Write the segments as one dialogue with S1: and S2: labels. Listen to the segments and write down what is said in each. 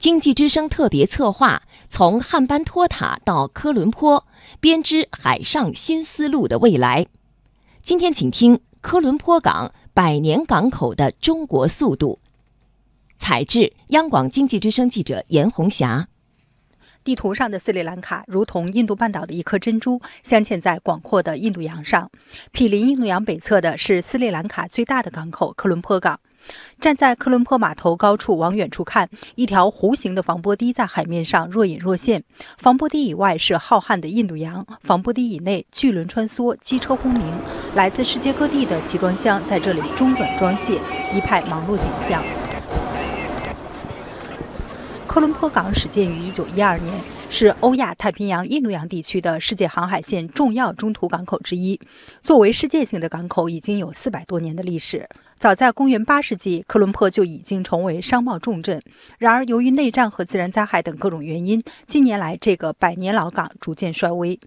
S1: 经济之声特别策划，从汉班托塔到科伦坡，编织海上新丝路的未来。今天，请听科伦坡港百年港口的中国速度。采制：央广经济之声记者严红霞。
S2: 地图上的斯里兰卡如同印度半岛的一颗珍珠，镶嵌在广阔的印度洋上。毗邻印度洋北侧的是斯里兰卡最大的港口科伦坡港。站在科伦坡码头高处往远处看，一条弧形的防波堤在海面上若隐若现。防波堤以外是浩瀚的印度洋，防波堤以内巨轮穿梭，机车轰鸣，来自世界各地的集装箱在这里中转装卸，一派忙碌景象。科伦坡港始建于1912年，是欧亚太平洋印度洋地区的世界航海线重要中途港口之一。作为世界性的港口，已经有四百多年的历史。早在公元八世纪，科伦坡就已经成为商贸重镇。然而，由于内战和自然灾害等各种原因，近年来这个百年老港逐渐衰微。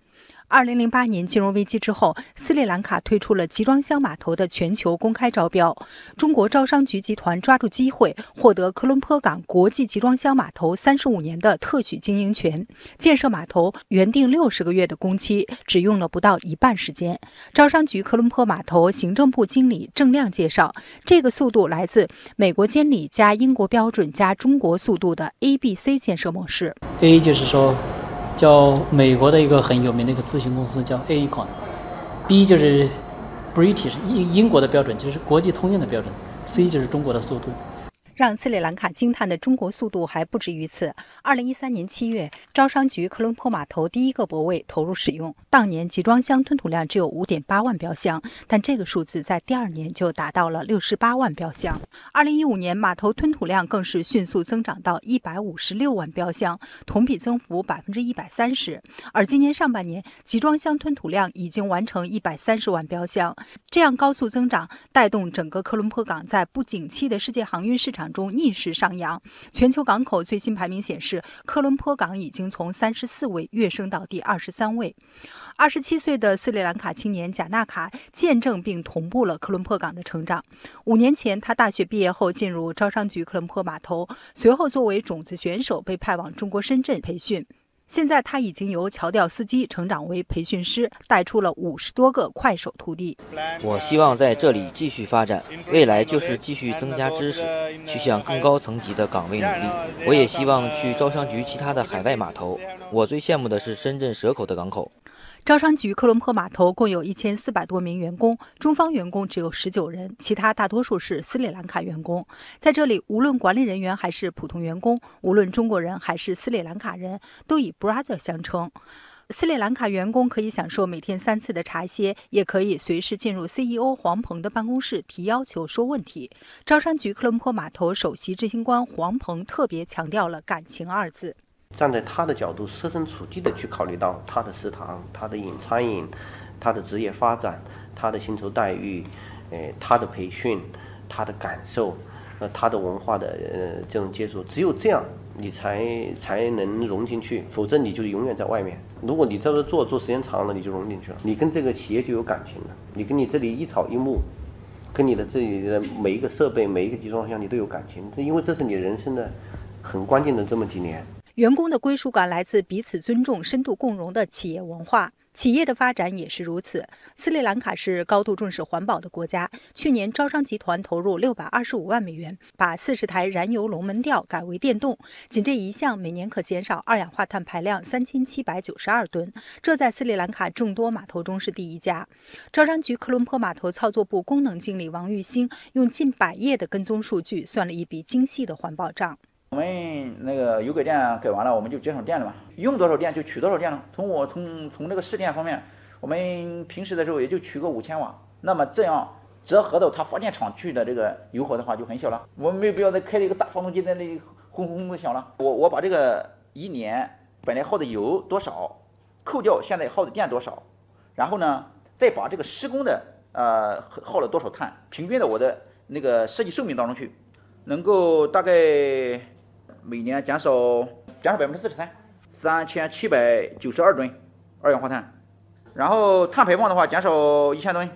S2: 二零零八年金融危机之后，斯里兰卡推出了集装箱码头的全球公开招标。中国招商局集团抓住机会，获得科伦坡港国际集装箱码头三十五年的特许经营权。建设码头原定六十个月的工期，只用了不到一半时间。招商局科伦坡码头行政部经理郑亮介绍，这个速度来自美国监理加英国标准加中国速度的 A B C 建设模式。
S3: A 就是说。叫美国的一个很有名的一个咨询公司叫 A 款，B 就是 British 英英国的标准，就是国际通用的标准，C 就是中国的速度。
S2: 让斯里兰卡惊叹的中国速度还不止于此。二零一三年七月，招商局科伦坡码头第一个泊位投入使用，当年集装箱吞吐量只有五点八万标箱，但这个数字在第二年就达到了六十八万标箱。二零一五年，码头吞吐量更是迅速增长到一百五十六万标箱，同比增幅百分之一百三十。而今年上半年，集装箱吞吐量已经完成一百三十万标箱。这样高速增长，带动整个科伦坡港在不景气的世界航运市场。中逆势上扬，全球港口最新排名显示，科伦坡港已经从三十四位跃升到第二十三位。二十七岁的斯里兰卡青年贾纳卡见证并同步了科伦坡港的成长。五年前，他大学毕业后进入招商局科伦坡码头，随后作为种子选手被派往中国深圳培训。现在他已经由桥吊司机成长为培训师，带出了五十多个快手徒弟。
S4: 我希望在这里继续发展，未来就是继续增加知识，去向更高层级的岗位努力。我也希望去招商局其他的海外码头。我最羡慕的是深圳蛇口的港口。
S2: 招商局科伦坡码头共有一千四百多名员工，中方员工只有十九人，其他大多数是斯里兰卡员工。在这里，无论管理人员还是普通员工，无论中国人还是斯里兰卡人，都以 brother 相称。斯里兰卡员工可以享受每天三次的茶歇，也可以随时进入 CEO 黄鹏的办公室提要求、说问题。招商局科伦坡码头首席执行官黄鹏特别强调了“感情”二字。
S5: 站在他的角度，设身处地的去考虑到他的食堂、他的饮餐饮、他的职业发展、他的薪酬待遇、诶，他的培训、他的感受、呃，他的文化的呃这种接触，只有这样，你才才能融进去，否则你就永远在外面。如果你在这做做时间长了，你就融进去了，你跟这个企业就有感情了，你跟你这里一草一木，跟你的这里的每一个设备、每一个集装箱，你都有感情，这因为这是你人生的很关键的这么几年。
S2: 员工的归属感来自彼此尊重、深度共融的企业文化。企业的发展也是如此。斯里兰卡是高度重视环保的国家。去年，招商集团投入六百二十五万美元，把四十台燃油龙门吊改为电动。仅这一项，每年可减少二氧化碳排量三千七百九十二吨，这在斯里兰卡众多码头中是第一家。招商局科伦坡码头操作部功能经理王玉兴用近百页的跟踪数据，算了一笔精细的环保账。
S6: 我们那个油改电改完了，我们就节省电了嘛，用多少电就取多少电了。从我从从那个试电方面，我们平时的时候也就取个五千瓦，那么这样折合到它发电厂去的这个油耗的话就很小了。我们没有必要再开一个大发动机在那里轰轰轰的响了。我我把这个一年本来耗的油多少，扣掉现在耗的电多少，然后呢再把这个施工的呃耗了多少碳，平均到我的那个设计寿命当中去，能够大概。每年减少减少百分之四十三，三千七百九十二吨二氧化碳，然后碳排放的话减少一千吨。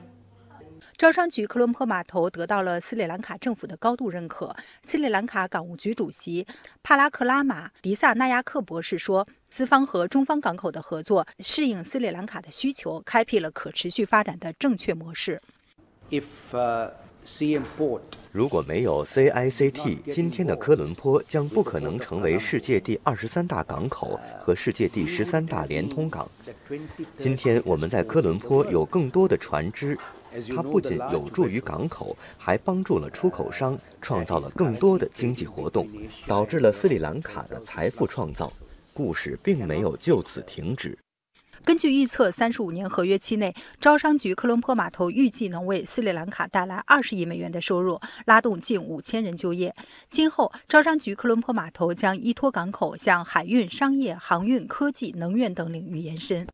S2: 招商局科伦坡码头得到了斯里兰卡政府的高度认可。斯里兰卡港务局主席帕拉克拉马迪萨纳亚克博士说：“资方和中方港口的合作适应斯里兰卡的需求，开辟了可持续发展的正确模式。”
S7: If
S8: 如果没有 CICT，今天的科伦坡将不可能成为世界第二十三大港口和世界第十三大连通港。今天我们在科伦坡有更多的船只，它不仅有助于港口，还帮助了出口商，创造了更多的经济活动，导致了斯里兰卡的财富创造。故事并没有就此停止。
S2: 根据预测，三十五年合约期内，招商局科伦坡码头预计能为斯里兰卡带来二十亿美元的收入，拉动近五千人就业。今后，招商局科伦坡码头将依托港口向海运、商业、航运、科技、能源等领域延伸。